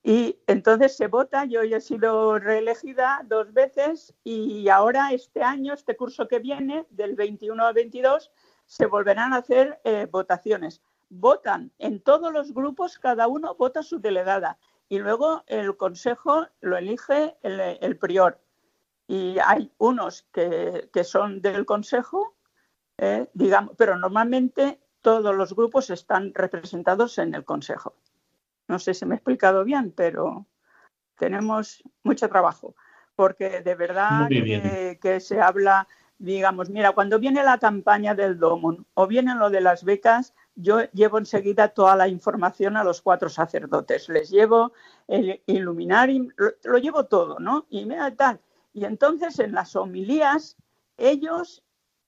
Y entonces se vota, yo ya he sido reelegida dos veces y ahora este año, este curso que viene, del 21 al 22, se volverán a hacer eh, votaciones. Votan en todos los grupos, cada uno vota su delegada y luego el consejo lo elige el, prior. Y hay unos que, son del consejo, eh, digamos, pero normalmente todos los grupos están representados en el consejo. No sé si me he explicado bien, pero tenemos mucho trabajo, porque de verdad que, que, se habla, digamos, mira, cuando viene la campaña del DOMUN o viene lo de las becas, yo llevo enseguida toda la información a los cuatro sacerdotes. Les llevo el iluminario, lo, llevo todo, ¿no? Y tal. Y entonces en las homilías ellos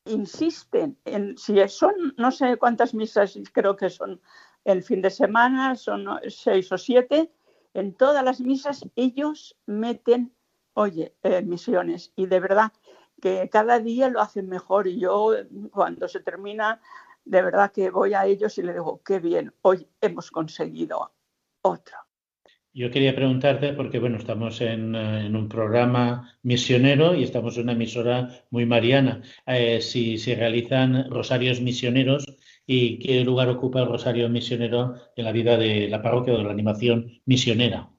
insisten en si son no sé cuántas misas, creo que son el fin de semana, son seis o siete, en todas las misas ellos meten, oye, eh, misiones. Y de verdad que cada día lo hacen mejor. Y yo cuando se termina de verdad que voy a ellos y les digo, qué bien, hoy hemos conseguido otro. Yo quería preguntarte, porque bueno, estamos en, eh, un programa misionero y estamos en una emisora muy mariana, eh, si se realizan rosarios misioneros y qué lugar ocupa el rosario misionero en la vida de la parroquia o de la animación misionera.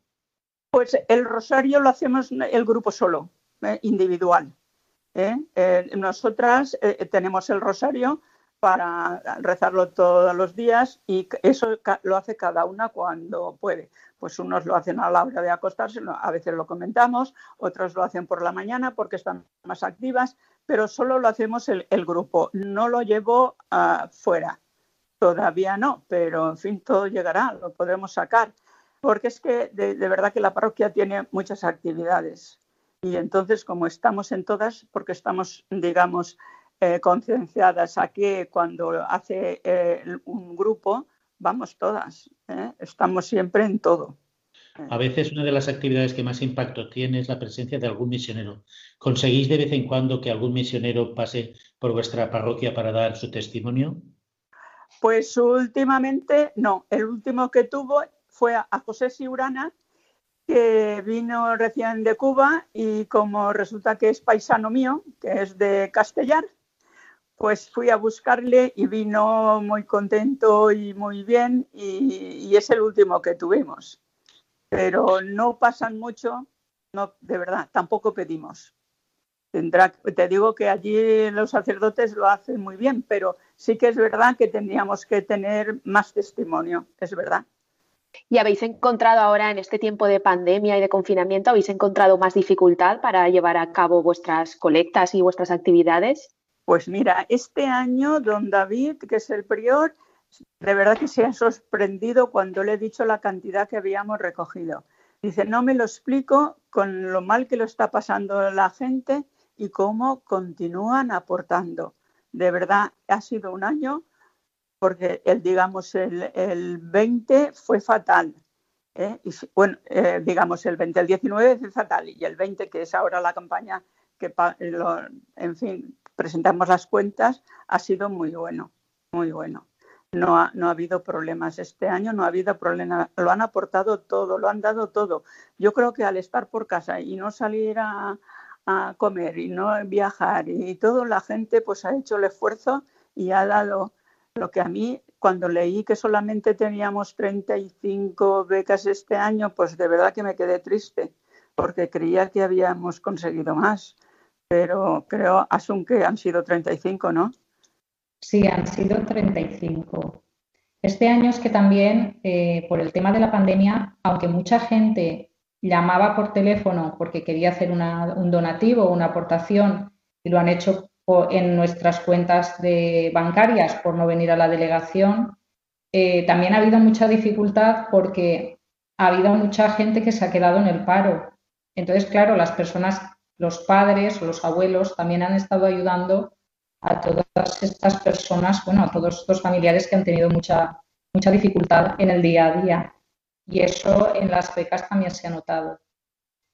Pues el rosario lo hacemos el grupo solo, eh, individual. nosotras tenemos el rosario para rezarlo todos los días y eso lo hace cada una cuando puede. Pues unos lo hacen a la hora de acostarse, a veces lo comentamos, otros lo hacen por la mañana porque están más activas, pero solo lo hacemos el, grupo, no lo llevo uh, fuera. Todavía no, pero en fin, todo llegará, lo podremos sacar, porque es que de verdad que la parroquia tiene muchas actividades. Y entonces, como estamos en todas, porque estamos, digamos, eh, concienciadas a que cuando hace eh, un grupo vamos todas, ¿eh? estamos siempre en todo. A veces una de las actividades que más impacto tiene es la presencia de algún misionero. ¿Conseguís de vez en cuando que algún misionero pase por vuestra parroquia para dar su testimonio? Pues últimamente no. El último que tuvo fue a José Siurana, que vino recién de Cuba y como resulta que es paisano mío, que es de Castellar, pues fui a buscarle y vino muy contento y muy bien y, es el último que tuvimos. Pero no pasan mucho, no, de verdad, tampoco pedimos. Tendrá, te digo que allí los sacerdotes lo hacen muy bien, pero sí que es verdad que tendríamos que tener más testimonio, es verdad. ¿Y habéis encontrado ahora en este tiempo de pandemia y de confinamiento, habéis encontrado más dificultad para llevar a cabo vuestras colectas y vuestras actividades? Pues mira, este año don David, que es el prior, de verdad que se ha sorprendido cuando le he dicho la cantidad que habíamos recogido. Dice, no me lo explico con lo mal que lo está pasando la gente y cómo continúan aportando. De verdad, ha sido un año porque el, digamos, el, 20 fue fatal. ¿eh? Y, bueno, eh, digamos, el 20, el 19 fue fatal y el 20, que es ahora la campaña que, en fin, presentamos las cuentas, ha sido muy bueno, muy bueno. No ha, no ha habido problemas este año, no ha habido problemas, lo han aportado todo, lo han dado todo. Yo creo que al estar por casa y no salir a, comer y no viajar y todo, la gente pues ha hecho el esfuerzo y ha dado lo que a mí cuando leí que solamente teníamos 35 becas este año, pues de verdad que me quedé triste porque creía que habíamos conseguido más pero creo, Asun, que han sido 35, ¿no? Sí, han sido 35. Este año es que también, eh, por el tema de la pandemia, aunque mucha gente llamaba por teléfono porque quería hacer un donativo una aportación y lo han hecho en nuestras cuentas de bancarias por no venir a la delegación, eh, también ha habido mucha dificultad porque ha habido mucha gente que se ha quedado en el paro. Entonces, claro, las personas los padres o los abuelos también han estado ayudando a todas estas personas, bueno, a todos estos familiares que han tenido mucha, mucha dificultad en el día a día. Y eso en las becas también se ha notado.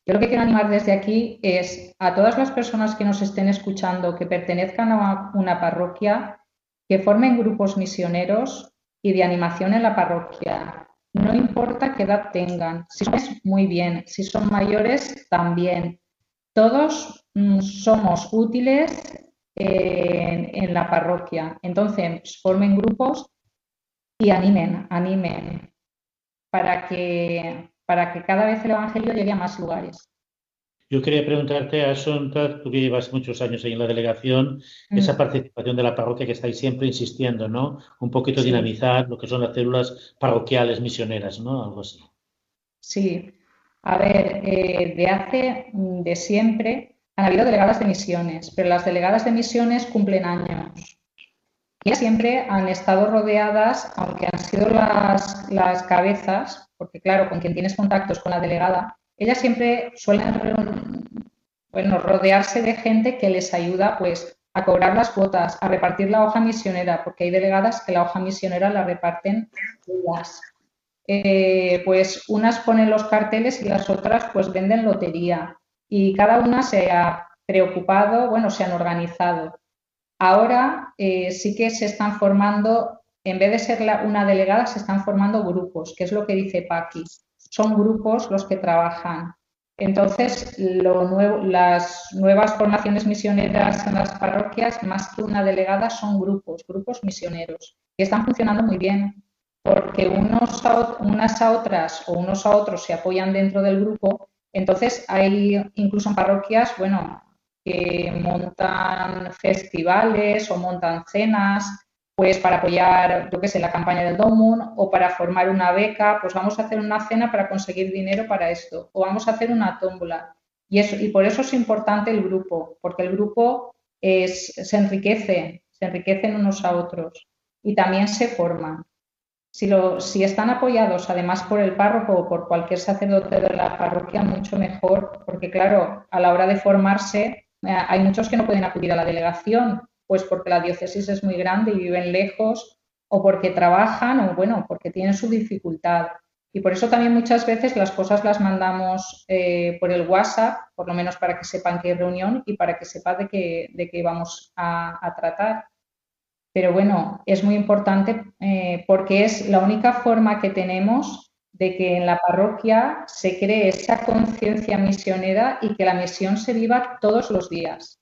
Yo lo que quiero animar desde aquí es a todas las personas que nos estén escuchando, que pertenezcan a una parroquia, que formen grupos misioneros y de animación en la parroquia. No importa qué edad tengan, si son muy bien, si son mayores también, todos mm, somos útiles en, la parroquia. Entonces, formen grupos y animen, animen para que, para que cada vez el Evangelio llegue a más lugares. Yo quería preguntarte, Asunta, tú que llevas muchos años ahí en la delegación, mm. esa participación de la parroquia que estáis siempre insistiendo, ¿no? Un poquito dinamizar lo que son las células parroquiales misioneras, ¿no? Algo así. Sí, a ver, eh, de hace, mm, de siempre, han habido delegadas de misiones, pero las delegadas de misiones cumplen años. Y siempre han estado rodeadas, aunque han sido las, las cabezas, porque claro, con quien tienes contactos con la delegada, ellas siempre suelen bueno, rodearse de gente que les ayuda pues a cobrar las cuotas, a repartir la hoja misionera, porque hay delegadas que la hoja misionera la reparten ellas. Eh, pues unas ponen los carteles y las otras pues venden lotería y cada una se ha preocupado, bueno, se han organizado. Ahora eh, sí que se están formando, en vez de ser una delegada, se están formando grupos, que es lo que dice Paqui. Son grupos los que trabajan. Entonces, las nuevas formaciones misioneras en las parroquias, más que una delegada, son grupos, grupos misioneros, que están funcionando muy bien porque unos unas a otras o unos a otros se apoyan dentro del grupo, entonces hay incluso en parroquias, bueno, que montan festivales o montan cenas, pues para apoyar, yo qué sé, la campaña del Domun o para formar una beca, pues vamos a hacer una cena para conseguir dinero para esto o vamos a hacer una tómbola. Y, eso, y por eso es importante el grupo, porque el grupo es, se enriquece, se enriquecen unos a otros y también se forman. Si, están apoyados además por el párroco o por cualquier sacerdote de la parroquia, mucho mejor, porque claro, a la hora de formarse eh, hay muchos que no pueden acudir a la delegación, pues porque la diócesis es muy grande y viven lejos o porque trabajan o bueno, porque tienen su dificultad. Y por eso también muchas veces las cosas las mandamos eh, por el WhatsApp, por lo menos para que sepan que hay reunión y para que sepan de qué, vamos a, tratar. Pero bueno, es muy importante eh, porque es la única forma que tenemos de que en la parroquia se cree esa conciencia misionera y que la misión se viva todos los días.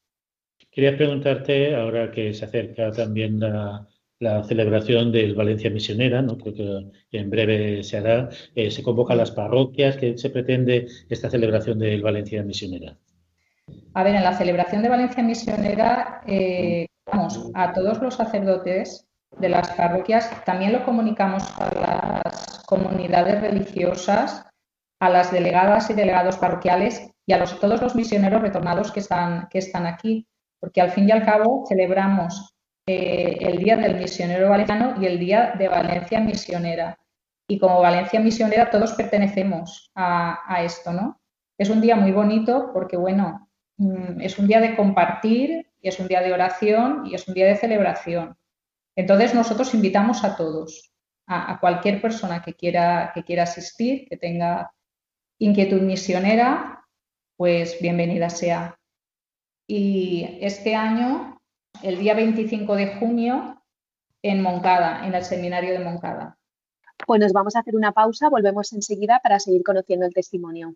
Quería preguntarte, ahora que se acerca también la, la celebración del Valencia Misionera, ¿no? creo que en breve se hará, eh, se convoca a las parroquias, ¿qué se pretende esta celebración del Valencia Misionera? A ver, en la celebración de Valencia Misionera, eh, vamos, a todos los sacerdotes de las parroquias, también lo comunicamos a las comunidades religiosas, a las delegadas y delegados parroquiales y a los, todos los misioneros retornados que están, aquí, porque al fin y al cabo celebramos eh, el Día del Misionero Valenciano y el Día de Valencia Misionera. Y como Valencia Misionera todos pertenecemos a, esto, ¿no? Es un día muy bonito porque, bueno, es un día de compartir y es un día de oración y es un día de celebración. Entonces nosotros invitamos a todos, a, cualquier persona que quiera, que quiera asistir, que tenga inquietud misionera, pues bienvenida sea. Y este año el día 25 de junio en Moncada, en el seminario de Moncada. Pues nos vamos a hacer una pausa, volvemos enseguida para seguir conociendo el testimonio.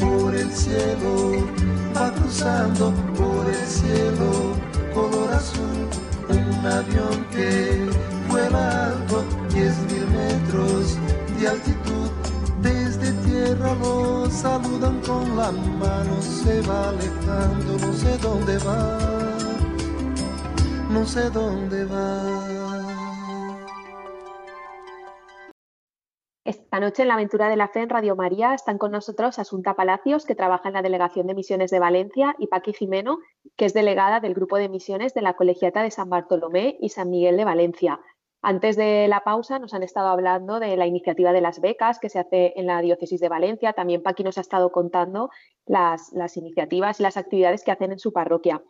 Por el cielo va cruzando, por el cielo, color azul, un avión que vuela alto diez mil metros de altitud. Desde tierra lo saludan con la mano, se va alejando, no sé dónde va, no sé dónde va. Esta noche en la Aventura de la Fe en Radio María están con nosotros Asunta Palacios, que trabaja en la Delegación de Misiones de Valencia, y Paqui Jimeno, que es delegada del Grupo de Misiones de la Colegiata de San Bartolomé y San Miguel de Valencia. Antes de la pausa nos han estado hablando de la iniciativa de las becas que se hace en la diócesis de Valencia. También Paqui nos ha estado contando las, iniciativas y las actividades que hacen en su parroquia.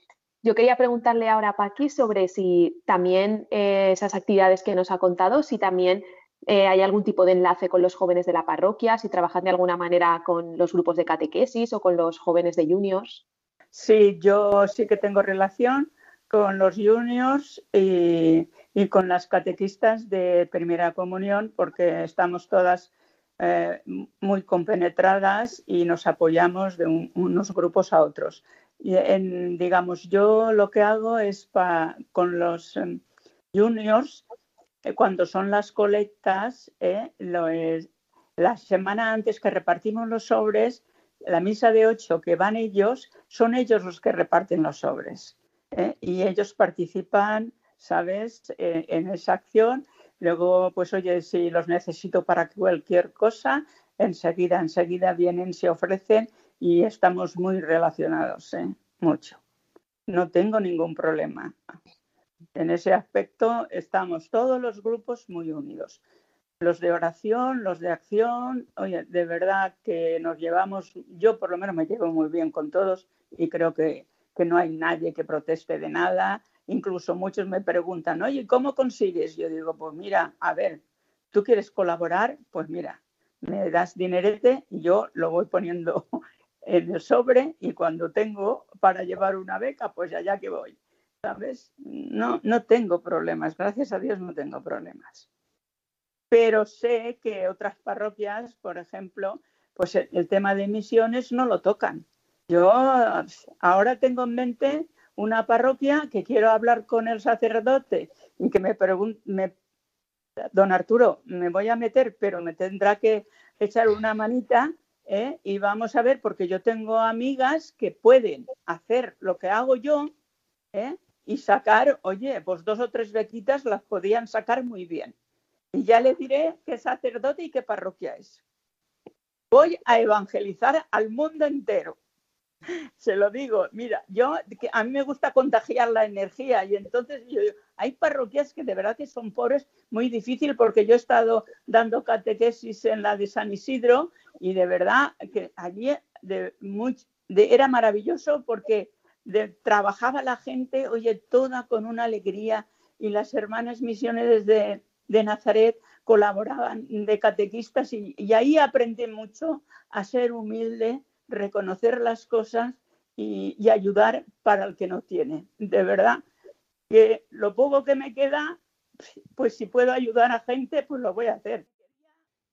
Yo quería preguntarle ahora a Paqui sobre si también eh, esas actividades que nos ha contado, si también eh, hay algún tipo de enlace con los jóvenes de la parroquia, si trabajan de alguna manera con los grupos de catequesis o con los jóvenes de juniors. Sí, yo sí que tengo relación con los juniors y con las catequistas de primera comunión, porque estamos todas eh, muy compenetradas y nos apoyamos de unos grupos a otros. Y digamos, yo lo que hago es con los em, juniors, cuando son las colectas, eh, la semana antes que repartimos los sobres, la misa de ocho que van ellos, son ellos los que reparten los sobres. y ellos participan ¿sabes? Eh, en esa acción. Luego, pues oye, si los necesito para cualquier cosa, enseguida, enseguida vienen, se ofrecen y estamos muy relacionados, ¿eh? mucho. No tengo ningún problema. En ese aspecto estamos todos los grupos muy unidos. Los de oración, los de acción, oye, de verdad que nos llevamos, yo por lo menos me llevo muy bien con todos y creo que, que no hay nadie que proteste de nada Incluso muchos me preguntan, oye, ¿cómo consigues? Yo digo, pues mira, a ver, ¿tú quieres colaborar? Pues mira, me das dinerete y yo lo voy poniendo en el sobre y cuando tengo para llevar una beca, pues allá que voy. ¿Sabes? No, no tengo problemas, gracias a Dios no tengo problemas. Pero sé que otras parroquias, por ejemplo, pues el, tema de misiones no lo tocan. Yo ahora tengo en mente una parroquia que quiero hablar con el sacerdote y que me pregunte, don Arturo, me voy a meter, pero me tendrá que echar una manita ¿eh? y vamos a ver, porque yo tengo amigas que pueden hacer lo que hago yo ¿eh? Y sacar, oye, pues dos o tres bequitas las podían sacar muy bien. Y ya le diré qué sacerdote y qué parroquia es. Voy a evangelizar al mundo entero. Se lo digo, mira, yo a mí me gusta contagiar la energía y entonces hay parroquias que de verdad que son pobres, muy difícil porque yo he estado dando catequesis en la de San Isidro y de verdad que allí era maravilloso porque trabajaba la gente, oye, toda con una alegría y las hermanas misiones de, Nazaret colaboraban de catequistas y, ahí aprendí mucho a ser humilde reconocer las cosas y, ayudar para el que no tiene. De verdad, que lo poco que me queda, pues si puedo ayudar a gente, pues lo voy a hacer.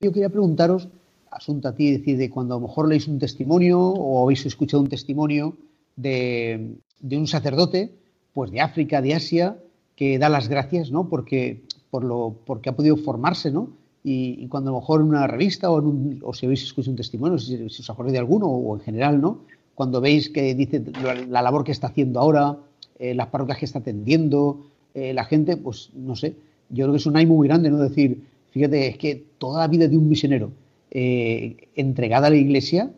Yo quería preguntaros, asunto a ti, decir, de cuando a lo mejor leéis un testimonio o habéis escuchado un testimonio de, un sacerdote, pues de África, de Asia, que da las gracias, ¿no? Porque, por lo, porque ha podido formarse, ¿no? Y, cuando a lo mejor en una revista o, si habéis escuchado un testimonio, si, os acordáis de alguno o en general, ¿no? Cuando veis que dice la, labor que está haciendo ahora, eh, las parroquias que está atendiendo, eh, la gente, pues no sé, yo creo que es un ánimo muy grande, ¿no? Decir, fíjate, es que toda la vida de un misionero eh, entregada a la iglesia,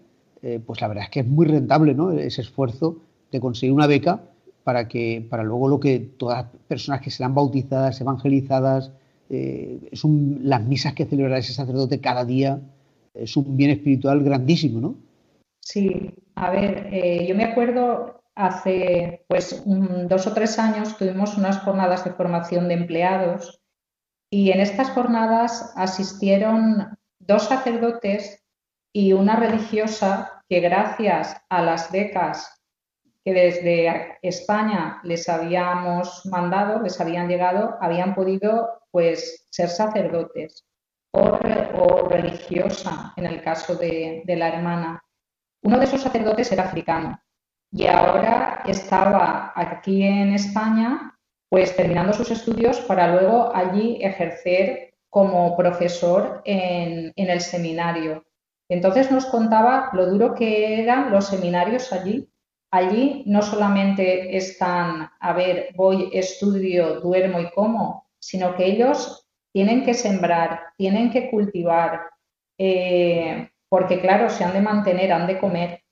pues la verdad es que es muy rentable, ¿no? Ese esfuerzo de conseguir una beca para que, para luego lo que todas las personas que serán bautizadas, evangelizadas, eh, las misas que celebra ese sacerdote cada día es un bien espiritual grandísimo, ¿no? Sí, a ver, eh, yo me acuerdo hace pues dos o tres años tuvimos unas jornadas de formación de empleados y en estas jornadas asistieron dos sacerdotes y una religiosa que gracias a las becas que desde España les habíamos mandado, les habían llegado, habían podido pues ser sacerdotes o, religiosa en el caso de, la hermana. Uno de esos sacerdotes era africano y ahora estaba aquí en España pues terminando sus estudios para luego allí ejercer como profesor en, en, el seminario. Entonces nos contaba lo duro que eran los seminarios allí. Allí no solamente están, a ver, voy, estudio, duermo y como, sino que ellos tienen que sembrar, tienen que cultivar, eh, porque claro, se han de mantener, han de comer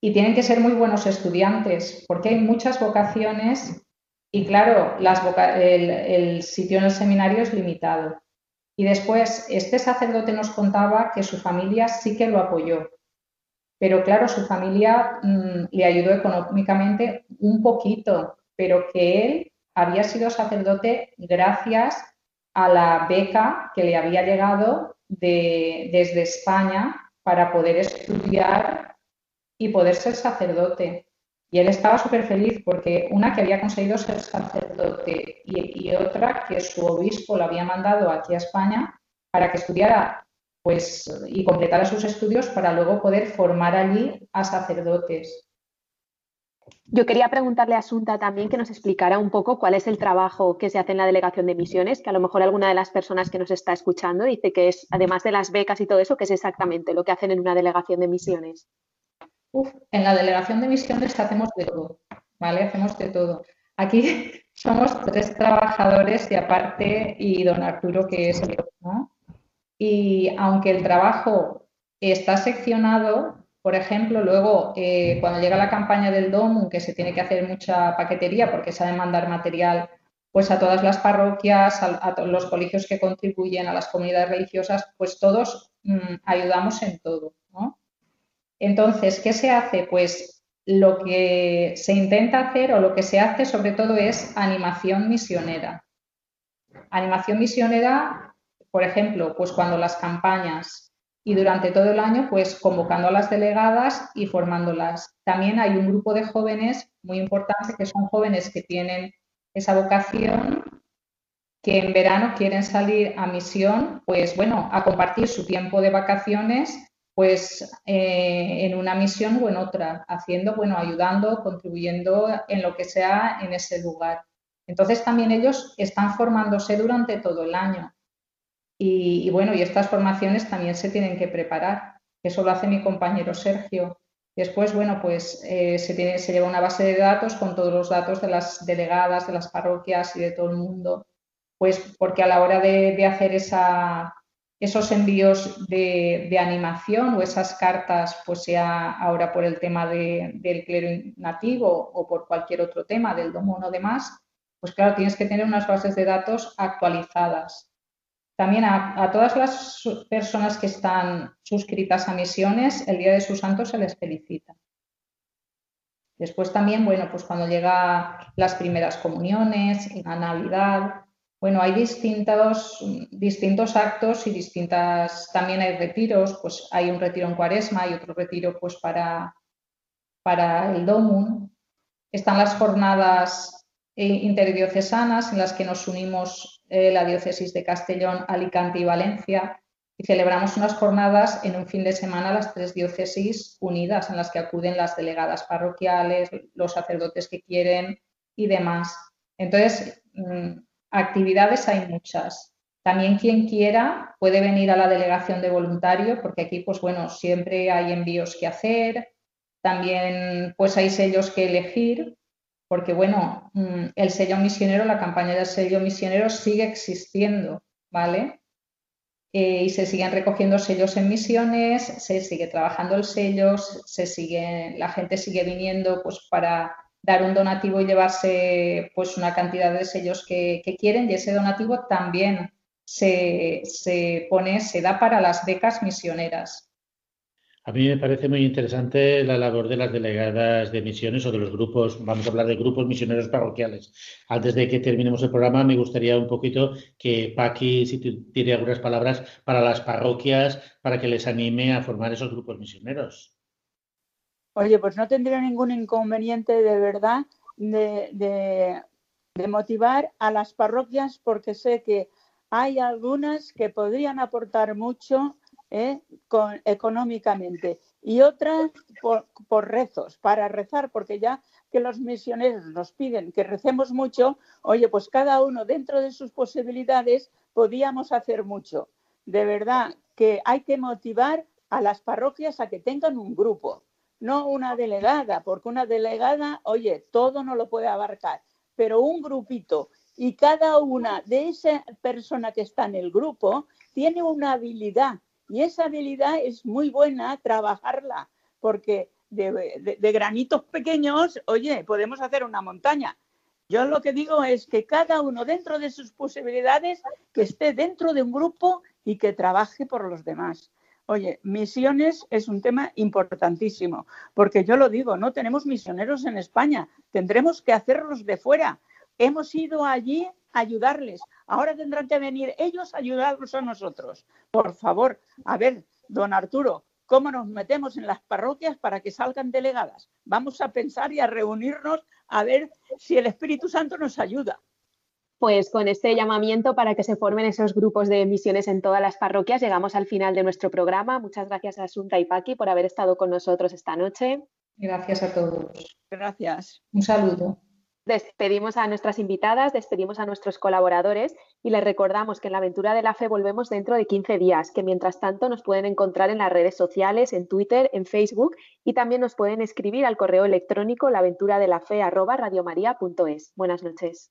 y tienen que ser muy buenos estudiantes, porque hay muchas vocaciones y claro, el, sitio en el seminario es limitado. Y después, este sacerdote nos contaba que su familia sí que lo apoyó, pero claro, su familia mm, le ayudó económicamente un poquito, pero que él había sido sacerdote gracias a la beca que le había llegado desde España para poder estudiar y poder ser sacerdote. Y él estaba súper feliz porque una que había conseguido ser sacerdote y, otra que su obispo lo había mandado aquí a España para que estudiara pues, y completara sus estudios para luego poder formar allí a sacerdotes. Yo quería preguntarle a Asunta también que nos explicara un poco cuál es el trabajo que se hace en la delegación de misiones, que a lo mejor alguna de las personas que nos está escuchando dice que es, además de las becas y todo eso, que es exactamente lo que hacen en una delegación de misiones. En la delegación de misiones hacemos de todo, ¿vale? Hacemos de todo. Aquí somos tres trabajadores y aparte, y don Arturo que es el ¿no? Y aunque el trabajo está seccionado, por ejemplo, luego, eh, cuando llega la campaña del DOMU, que se tiene que hacer mucha paquetería porque se ha de mandar material pues a todas las parroquias, a, todos los colegios que contribuyen a las comunidades religiosas, pues todos mm, ayudamos en todo. Entonces, ¿qué se hace? Pues lo que se intenta hacer o lo que se hace sobre todo es animación misionera. Animación misionera, por ejemplo, pues cuando las campañas y durante todo el año pues convocando a las delegadas y formándolas. También hay un grupo de jóvenes muy importante que son jóvenes que tienen esa vocación que en verano quieren salir a misión, pues bueno, a compartir su tiempo de vacaciones pues eh, en una misión o en otra, haciendo, bueno, ayudando, contribuyendo en lo que sea en ese lugar. Entonces también ellos están formándose durante todo el año. Y, bueno, y estas formaciones también se tienen que preparar. Eso lo hace mi compañero Sergio. Después, bueno, pues eh, se, tiene, se lleva una base de datos con todos los datos de las delegadas, de las parroquias y de todo el mundo. Pues porque a la hora de, hacer esa, esos envíos de, animación o esas cartas, pues sea ahora por el tema del clero nativo o por cualquier otro tema, del domo o demás, pues claro, tienes que tener unas bases de datos actualizadas. También a, todas las personas que están suscritas a misiones, el Día de sus Santos se les felicita. Después también, bueno, pues cuando llega las primeras comuniones, la Navidad, bueno, hay distintos, distintos actos y distintas, también hay retiros, pues hay un retiro en Cuaresma y otro retiro pues para, para el Domum. Están las jornadas eh, interdiocesanas en las que nos unimos eh, la diócesis de Castellón, Alicante y Valencia y celebramos unas jornadas en un fin de semana las tres diócesis unidas en las que acuden las delegadas parroquiales, los sacerdotes que quieren y demás. Entonces, mm, actividades hay muchas. También quien quiera puede venir a la delegación de voluntario porque aquí, pues bueno, siempre hay envíos que hacer, también pues hay sellos que elegir porque bueno, mm, el sello misionero, la campaña del sello misionero sigue existiendo, ¿vale? Eh, y se siguen recogiendo sellos en misiones, se sigue trabajando el sello, se sigue, la gente sigue viniendo pues para dar un donativo y llevarse pues una cantidad de sellos que, quieren y ese donativo también se, se, pone, se da para las becas misioneras. A mí me parece muy interesante la labor de las delegadas de misiones o de los grupos, vamos a hablar de grupos misioneros parroquiales. Antes de que terminemos el programa, me gustaría un poquito que Paqui, si tiene algunas palabras para las parroquias, para que les anime a formar esos grupos misioneros. Oye, pues no tendría ningún inconveniente de verdad de, motivar a las parroquias porque sé que hay algunas que podrían aportar mucho ¿eh? económicamente y otras por, rezos, para rezar, porque ya que los misioneros nos piden que recemos mucho, oye, pues cada uno dentro de sus posibilidades podíamos hacer mucho. De verdad que hay que motivar a las parroquias a que tengan un grupo, no una delegada, porque una delegada, oye, todo no lo puede abarcar, pero un grupito y cada una de esa persona que está en el grupo tiene una habilidad y esa habilidad es muy buena trabajarla, porque de, granitos pequeños, oye, podemos hacer una montaña. Yo lo que digo es que cada uno dentro de sus posibilidades, que esté dentro de un grupo y que trabaje por los demás. Oye, misiones es un tema importantísimo, porque yo lo digo, no tenemos misioneros en España, tendremos que hacerlos de fuera. Hemos ido allí a ayudarles, Ahora tendrán que venir ellos a ayudarnos a nosotros. Por favor, a ver, don Arturo, ¿cómo nos metemos en las parroquias para que salgan delegadas? Vamos a pensar y a reunirnos a ver si el Espíritu Santo nos ayuda. Pues con este llamamiento para que se formen esos grupos de misiones en todas las parroquias, llegamos al final de nuestro programa. Muchas gracias a Asunta y Paqui por haber estado con nosotros esta noche. Gracias a todos. Gracias. Un saludo. Despedimos a nuestras invitadas, despedimos a nuestros colaboradores y les recordamos que en la aventura de la fe volvemos dentro de 15 días, que mientras tanto nos pueden encontrar en las redes sociales, en Twitter, en Facebook y también nos pueden escribir al correo electrónico laventuradelafe@radiomaria.es. Buenas noches.